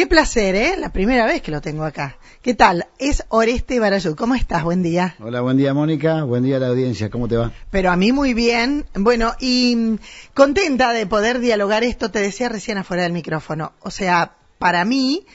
Qué placer, ¿eh? La primera vez que lo tengo acá. ¿Qué tal? Es Oreste Barayud. ¿Cómo estás? Buen día. Hola, buen día, Mónica. Buen día a la audiencia. ¿Cómo te va? Pero a mí muy bien. Bueno, y mm, contenta de poder dialogar esto, te decía recién afuera del micrófono. O sea, para mí,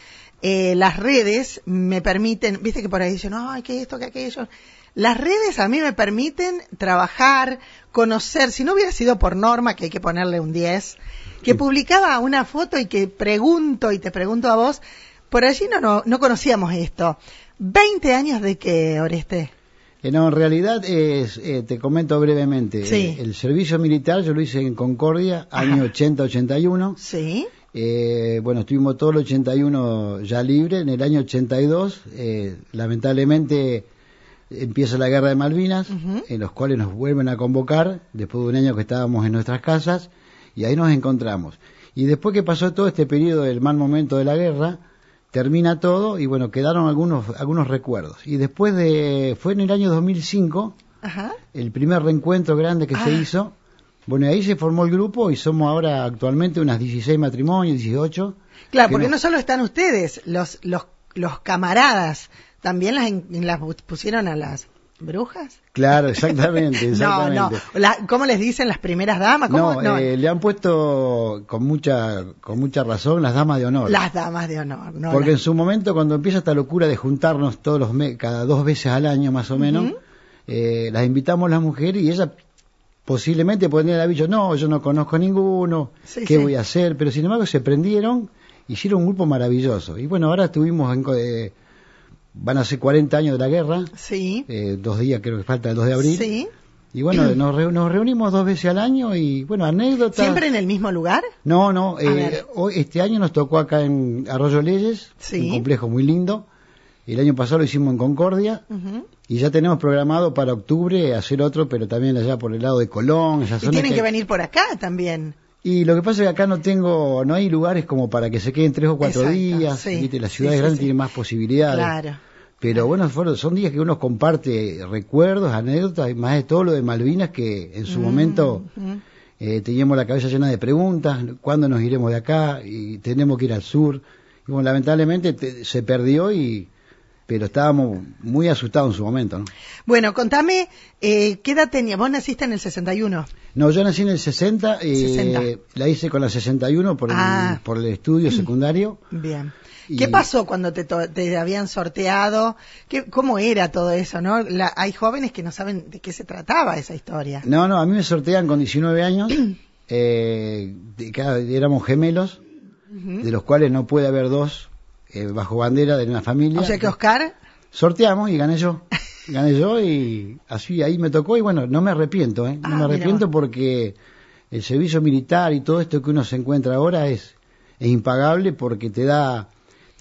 eh, las redes me permiten, viste que por ahí dicen, ay, que esto, que aquello. Las redes a mí me permiten trabajar, conocer, si no hubiera sido por norma, que hay que ponerle un 10, que publicaba una foto y que pregunto y te pregunto a vos, por allí no, no, no conocíamos esto. ¿20 años de qué, Oreste? Eh, no, en realidad es, eh, te comento brevemente. Sí. Eh, el servicio militar yo lo hice en Concordia, año 80-81. Sí. Eh, bueno, estuvimos todo el 81 ya libre. En el año 82, eh, lamentablemente, empieza la guerra de Malvinas, en los cuales nos vuelven a convocar, después de un año que estábamos en nuestras casas, y ahí nos encontramos. Y después que pasó todo este periodo del mal momento de la guerra, termina todo y bueno, quedaron algunos, algunos recuerdos. Y después de, fue en el año 2005, Ajá. el primer reencuentro grande que Ah. se hizo. Bueno, y ahí se formó el grupo y somos ahora actualmente unas 16 matrimonios, 18. Claro, que porque no- no solo están ustedes, los, los, los camaradas, también las, las pusieron a las brujas. Claro, exactamente, No, no. La- ¿Cómo les dicen las primeras damas? ¿Cómo? No, eh, le han puesto con mucha con mucha razón las damas de honor. Las damas de honor. No Porque en su momento cuando empieza esta locura de juntarnos todos los me- cada dos veces al año más o menos, eh, las invitamos las mujeres y ellas posiblemente podrían haber dicho, no, yo no conozco ninguno, Sí, ¿qué sí. voy a hacer? Pero sin embargo se prendieron, hicieron un grupo maravilloso. Y bueno, ahora estuvimos en, eh, van a ser 40 años de la guerra, Sí. eh, dos días creo que falta el 2 de abril. Sí. Y bueno, nos, reu- nos reunimos dos veces al año y bueno, anécdotas. ¿Siempre en el mismo lugar? No, no, eh, hoy, este año nos tocó acá en Arroyo Leyes, Sí. un complejo muy lindo. El año pasado lo hicimos en Concordia y ya tenemos programado para octubre hacer otro, pero también allá por el lado de Colón, esa Y tienen que- que venir por acá también. Y lo que pasa es que acá no tengo, no hay lugares como para que se queden tres o cuatro Exacto, días. sí. ¿viste? Las ciudades sí, grandes sí. tienen más posibilidades. Claro. Pero bueno, fueron- son días que uno comparte recuerdos, anécdotas, y más de todo lo de Malvinas, que en su Mm, momento eh, teníamos la cabeza llena de preguntas, ¿cuándo nos iremos de acá? Y tenemos que ir al sur. Y bueno, lamentablemente te- se perdió, y pero estábamos muy asustados en su momento, ¿no? Bueno, contame, eh, ¿qué edad tenía? Vos naciste en el 61. No, yo nací en el 60, eh, 60. la hice con la 61 por, Ah. el, por el estudio secundario. Bien. Y- ¿Qué pasó cuando te, to- te habían sorteado? ¿Qué, ¿Cómo era todo eso? no? La- hay jóvenes que no saben de qué se trataba esa historia. No, no, a mí me sortean con 19 años, eh, éramos gemelos, de los cuales no puede haber dos eh, bajo bandera de una familia. O sea que Oscar, Sorteamos y gané yo. Gané yo y así ahí me tocó y bueno, no me arrepiento, ¿eh? No Ah, me arrepiento porque el servicio militar y todo esto que uno se encuentra ahora es, es impagable porque te da,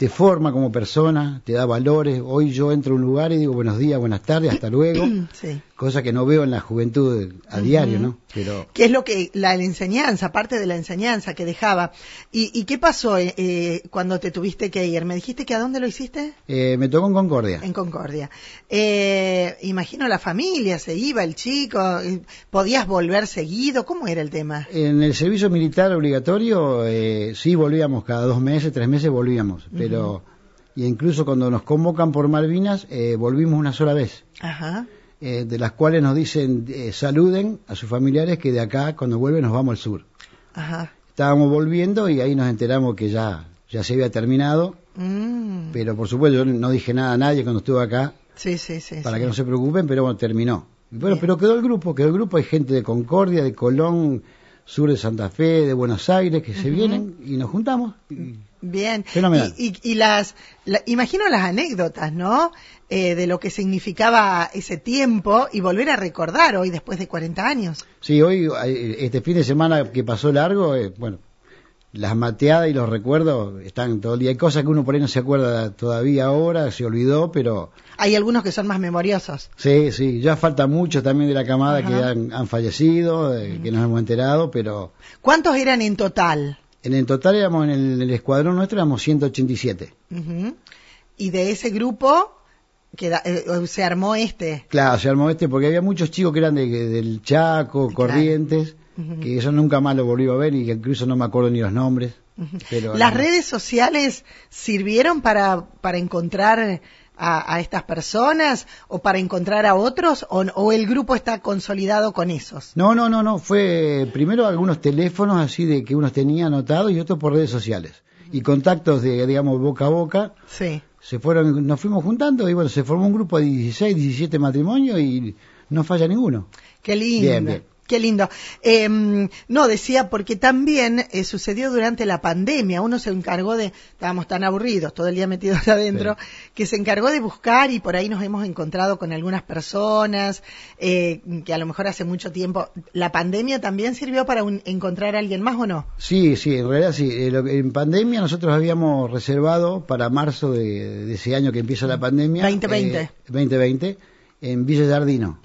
te forma como persona, te da valores. Hoy yo entro a un lugar y digo buenos días, buenas tardes, hasta luego. Cosa que no veo en la juventud a diario, ¿no? Pero ¿Qué es lo que, la, la enseñanza, parte de la enseñanza que dejaba? ¿Y, y qué pasó eh, eh, cuando te tuviste que ir? ¿Me dijiste que a dónde lo hiciste? eh, me tocó en Concordia. En Concordia. Eh, imagino la familia, se iba el chico, eh, podías volver seguido, ¿cómo era el tema? En el servicio militar obligatorio, eh, sí volvíamos cada dos meses, tres meses volvíamos, pero y incluso cuando nos convocan por Malvinas, eh, volvimos una sola vez, Ajá. Eh, de las cuales nos dicen eh, saluden a sus familiares que de acá cuando vuelven nos vamos al sur. Ajá. Estábamos volviendo y ahí nos enteramos que ya ya se había terminado, Mm. pero por supuesto yo no dije nada a nadie cuando estuve acá Sí, sí, sí. para sí. que no se preocupen, pero bueno, terminó. Bueno, Bien. pero quedó el grupo, quedó el grupo, hay gente de Concordia, de Colón, sur de Santa Fe, de Buenos Aires, que se vienen y nos juntamos. Y- Bien. Fenomenal. Y, y- y las, la- imagino las anécdotas, ¿no? Eh, de lo que significaba ese tiempo y volver a recordar hoy después de 40 años. Sí, hoy, eh, este fin de semana que pasó largo, eh, bueno, las mateadas y los recuerdos están todo el día. Hay cosas que uno por ahí no se acuerda todavía ahora, se olvidó, pero Hay algunos que son más memoriosos. sí, sí, ya falta mucho también de la camada Ajá. que han, han fallecido, eh, que nos hemos enterado, pero ¿Cuántos eran en total? En el total éramos en el, en el escuadrón nuestro éramos 187. Ujú. Y de ese grupo queda- eh, se armó este. Claro, se armó este porque había muchos chicos que eran de, del Chaco, Claro. Corrientes, que eso nunca más lo volví a ver y que incluso no me acuerdo ni los nombres. Pero, ¿Las redes sociales sirvieron para, para encontrar a, a estas personas o para encontrar a otros o, o el grupo está consolidado con esos? No, no, no, no. Fue primero algunos teléfonos así de que unos tenía anotados y otros por redes sociales. Y contactos de, digamos, boca a boca. Sí. Se fueron, nos fuimos juntando y bueno, se formó un grupo de 16, 17 matrimonios y no falla ninguno. Qué lindo. Bien, bien. Qué lindo. Eh, no, decía, porque también eh, sucedió durante la pandemia. Uno se encargó de, estábamos tan aburridos, todo el día metidos adentro, que se encargó de buscar y por ahí nos hemos encontrado con algunas personas eh, que a lo mejor hace mucho tiempo. ¿La pandemia también sirvió para un- encontrar a alguien más o no? Sí, sí, en realidad sí. Eh, En pandemia nosotros habíamos reservado para marzo de, de ese año que empieza la pandemia. 2020. eh, 2020, en Villa Jardino.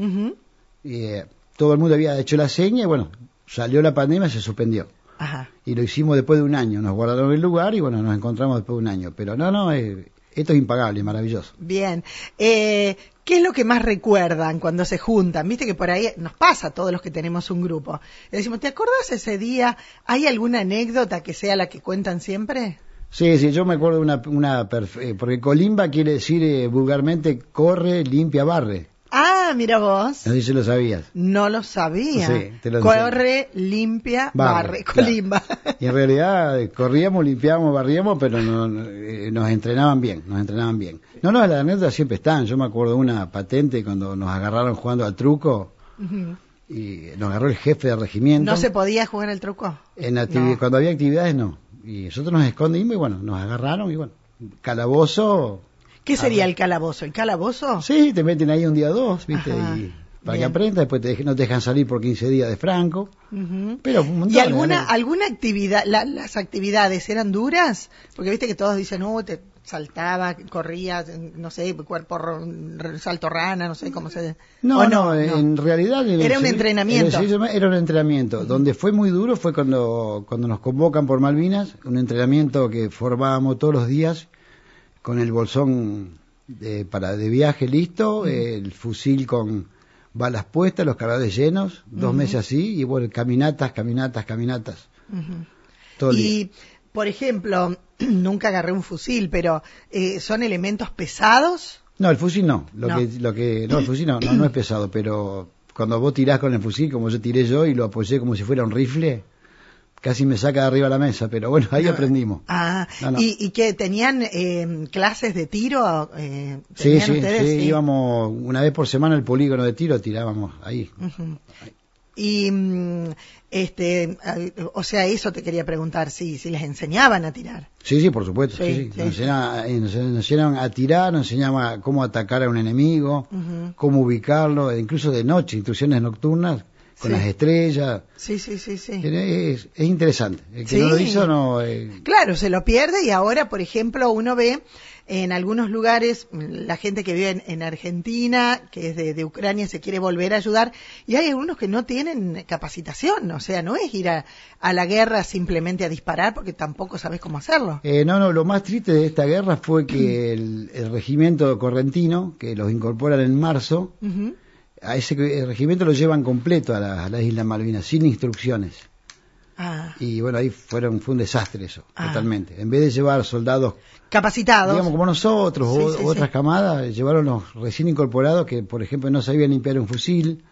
Eh, todo el mundo había hecho la seña y bueno, salió la pandemia, se suspendió. Ajá. Y lo hicimos después de un año. Nos guardaron el lugar y bueno, nos encontramos después de un año. Pero no, no, eh, esto es impagable, maravilloso. Bien. Eh, ¿Qué es lo que más recuerdan cuando se juntan? Viste que por ahí nos pasa a todos los que tenemos un grupo. Le decimos, ¿te acordás ese día? ¿Hay alguna anécdota que sea la que cuentan siempre? Sí, sí, yo me acuerdo de una, una eh, porque colimba quiere decir eh, vulgarmente corre, limpia, barre. Ah, mira vos. No sé si lo sabías. No lo sabía. Sí, te lo Corre, limpia, barre, claro. colimba. Y en realidad eh, corríamos, limpiábamos, barríamos, pero no- no, eh, nos entrenaban bien, nos entrenaban bien. No, no, las anécdotas siempre están. Yo me acuerdo de una patente cuando nos agarraron jugando al truco y nos agarró el jefe de regimiento. ¿No se podía jugar al truco? En No. Cuando había actividades no. Y nosotros nos escondimos y bueno, nos agarraron y bueno, calabozo. ¿Qué sería el calabozo? ¿El calabozo? Sí, te meten ahí un día o dos, ¿viste? Ajá, Y para bien. que aprendas, después te no te dejan salir por 15 días de franco. Ujú. Pero un montón ¿Y alguna, alguna actividad, la- las actividades eran duras? Porque viste que todos dicen, no, te saltaba, corría, no sé, cuerpo, salto rana, no sé cómo se... No, ¿o no, en realidad... en Era un entrenamiento. en Era un entrenamiento. Donde fue muy duro fue cuando, cuando nos convocan por Malvinas, un entrenamiento que formábamos todos los días con el bolsón de, para, de viaje listo, el fusil con balas puestas, los cargadores llenos, dos meses así, y bueno, caminatas, caminatas, caminatas, Ujú. todo el día. Y, por ejemplo, nunca agarré un fusil, pero eh, ¿son elementos pesados? No, el fusil no. Lo No. que, lo que, no, el fusil no, no, no es pesado, pero cuando vos tirás con el fusil, como yo tiré yo y lo apoyé como si fuera un rifle, casi me saca de arriba la mesa, pero bueno, ahí aprendimos. Ah, No, no. ¿Y, y que tenían eh, clases de tiro? Eh, Sí, ¿tenían sí, ustedes? sí, íbamos una vez por semana al polígono de tiro, tirábamos ahí. Y, mm, este, o sea, eso te quería preguntar, si, si les enseñaban a tirar. Sí, sí, por supuesto. Sí, Sí, Nos, enseñaban, eh, nos enseñaban a tirar, nos enseñaban cómo atacar a un enemigo, cómo ubicarlo, e incluso de noche, instrucciones nocturnas con Sí. las estrellas. Sí, sí, sí, sí. Es, es interesante. El que Sí. no lo hizo no... eh, Claro, se lo pierde y ahora, por ejemplo, uno ve en algunos lugares la gente que vive en, en Argentina, que es de, de Ucrania, se quiere volver a ayudar y hay algunos que no tienen capacitación, o sea, no es ir a, a la guerra simplemente a disparar porque tampoco sabes cómo hacerlo. Eh, no, no, lo más triste de esta guerra fue que el, el regimiento correntino, que los incorporan en marzo. A ese regimiento lo llevan completo a la, a Malvinas, sin instrucciones. Ah, Y bueno, ahí fueron, fue un desastre eso, Ah. totalmente. En vez de llevar soldados, capacitados. digamos como nosotros Sí, o sí, otras sí. camadas, llevaron los recién incorporados que, por ejemplo, no sabían limpiar un fusil.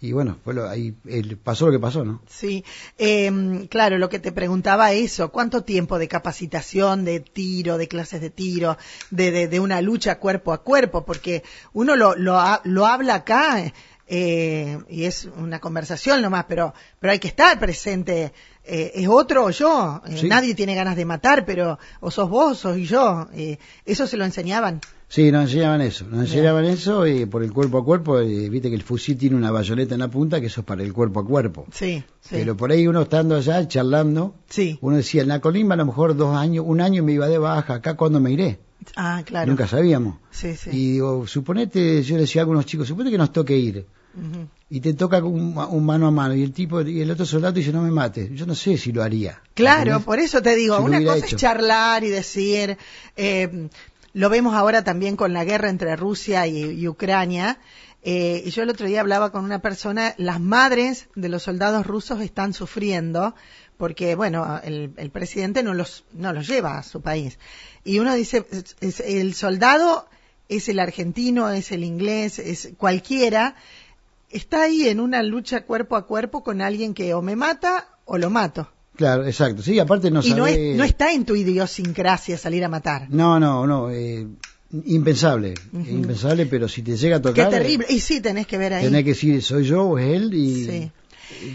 Y bueno, fue lo- ahí el- pasó lo que pasó, ¿no? Sí, Em, claro, lo que te preguntaba eso, ¿cuánto tiempo de capacitación, de tiro, de clases de tiro, de, de, de una lucha cuerpo a cuerpo? Porque uno lo, lo, lo habla acá eh, y es una conversación nomás, pero, pero hay que estar presente. Eh, ¿Es otro o yo? Eh, Sí. Nadie tiene ganas de matar, pero o sos vos, sos yo. Eh, eso se lo enseñaban. Sí, nos enseñaban eso, nos enseñaban eso y por el cuerpo a cuerpo, viste que el fusil tiene una bayoneta en la punta, que eso es para el cuerpo a cuerpo. Sí, sí. Pero por ahí uno estando allá charlando, sí. uno decía, en la colimba a lo mejor dos años, un año me iba de baja, acá cuando me iré. Ah, claro. Nunca sabíamos. Sí, sí. Y digo, suponete, yo le decía a algunos chicos, suponete que nos toque ir. Y te toca un, un mano a mano. Y el tipo, y el otro soldado dice, no me mates. Yo no sé si lo haría. Claro, ¿Entendés? por eso te digo, Si una cosa hecho. es charlar y decir, eh, lo vemos ahora también con la guerra entre Rusia y, y Ucrania, eh, y yo el otro día hablaba con una persona, las madres de los soldados rusos están sufriendo porque bueno, el, el presidente no los, no los lleva a su país. Y uno dice, es- el soldado es el argentino, es el inglés, es cualquiera, está ahí en una lucha cuerpo a cuerpo con alguien que o me mata o lo mato. Claro, exacto. Sí, aparte no y no, sabe- es, no está en tu idiosincrasia salir a matar. No, no, no. eh, impensable. Impensable, pero si te llega a Qué tocar. terrible. Y sí, tenés que ver ahí. Tenés que decir, soy yo o es él y. Sí.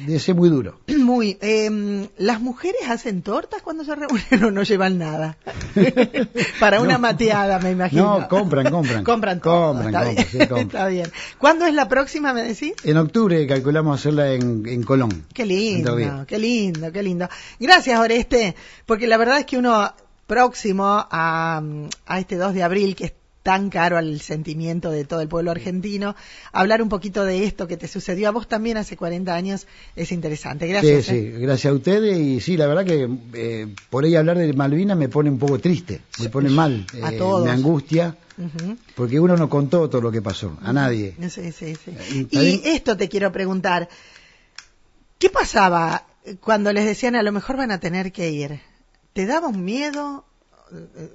Debe ser muy duro. Muy. eh, ¿Las mujeres hacen tortas cuando se reúnen o no llevan nada? Para una No. mateada, me imagino. No, compran, compran. compran todo. Compran, está, compran, bien. sí, compran. está bien. ¿Cuándo es la próxima, me decís? En octubre calculamos hacerla en, en Colón. Qué lindo, qué lindo, qué lindo. Gracias, Oreste, porque la verdad es que uno próximo a, a este 2 de abril, que es tan caro al sentimiento de todo el pueblo argentino, hablar un poquito de esto que te sucedió a vos también hace 40 años es interesante. Gracias. Sí, ¿eh? sí, gracias a ustedes y sí, la verdad que eh, por ahí hablar de Malvinas me pone un poco triste, me pone mal, A eh, todos. me angustia, porque uno no contó todo lo que pasó, a nadie. Sí, sí, sí. Eh, ¿está Y esto te quiero preguntar. ¿Qué pasaba cuando les decían a lo mejor van a tener que ir? ¿Te daba un miedo?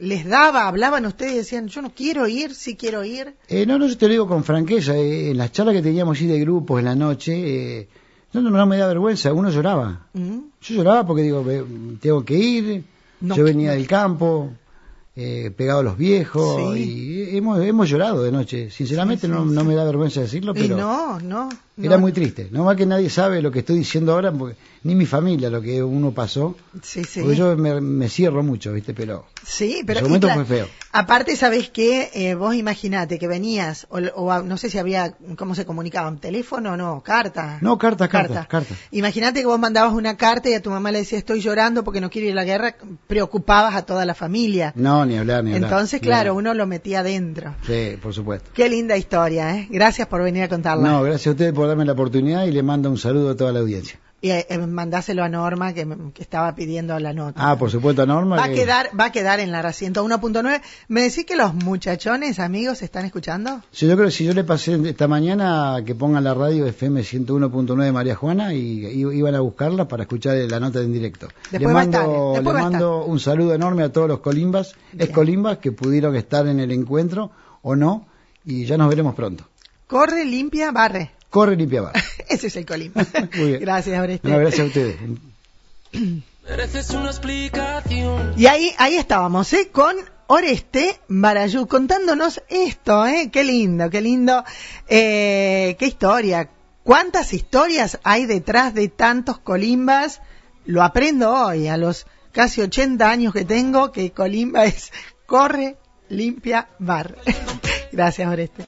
¿Les daba? ¿Hablaban ustedes y decían yo no quiero ir, sí quiero ir? Eh, no, no, yo te lo digo con franqueza, eh, en las charlas que teníamos así de grupos en la noche, eh, no, no, no me da vergüenza, uno lloraba. ¿Mm? Yo lloraba porque digo, tengo que ir, No yo venía del campo, eh, pegado a los viejos, Sí. y hemos, hemos llorado de noche. Sinceramente Sí, sí, no, no me da vergüenza decirlo, Y pero no, no. era muy triste. No más que nadie sabe lo que estoy diciendo ahora, porque, ni mi familia lo que uno pasó, Sí, sí. porque yo me, me cierro mucho, ¿viste? Pero Sí, pero ese y momento claro, fue feo. Aparte, ¿sabés qué? Eh, vos imaginate que venías, o, o no sé si había, ¿cómo se comunicaban? ¿Teléfono o no? ¿Carta? No, cartas, cartas, cartas. Imagínate que vos mandabas una carta y a tu mamá le decías, estoy llorando porque no quiero ir a la guerra, preocupabas a toda la familia. No, ni hablar, ni hablar. Entonces, claro, uno lo metía adentro. Sí, por supuesto. Qué linda historia, ¿eh? Gracias por venir a contarla. No, gracias a ustedes por darme la oportunidad y le mando un saludo a toda la audiencia. Y eh, eh, mandáselo a Norma que, estaba pidiendo la nota. Ah, por supuesto a Norma. Va a que- quedar, va a quedar en la 101.9. ¿Me decís que los muchachones, amigos, están escuchando? Sí, yo creo que si yo le pasé esta mañana que pongan la radio FM 101.9 María Juana y, y- iban a buscarla para escuchar la nota en directo. Después le va a mando, estar, le va a estar. mando un saludo enorme a todos los colimbas, ex colimbas que pudieron estar en el encuentro o no y ya nos veremos pronto. Corre, limpia, barre. Corre limpia va. Ese es el colim. Muy bien. Gracias, Oreste. No, gracias a ustedes. Mereces una explicación. Y ahí, ahí estábamos, ¿eh? Con Oreste Barayú contándonos esto, ¿eh? Qué lindo, qué lindo. Eh, qué historia. ¿Cuántas historias hay detrás de tantos colimbas? Lo aprendo hoy, a los casi 80 años que tengo, que colimba es corre, limpia, bar. Gracias, Oreste.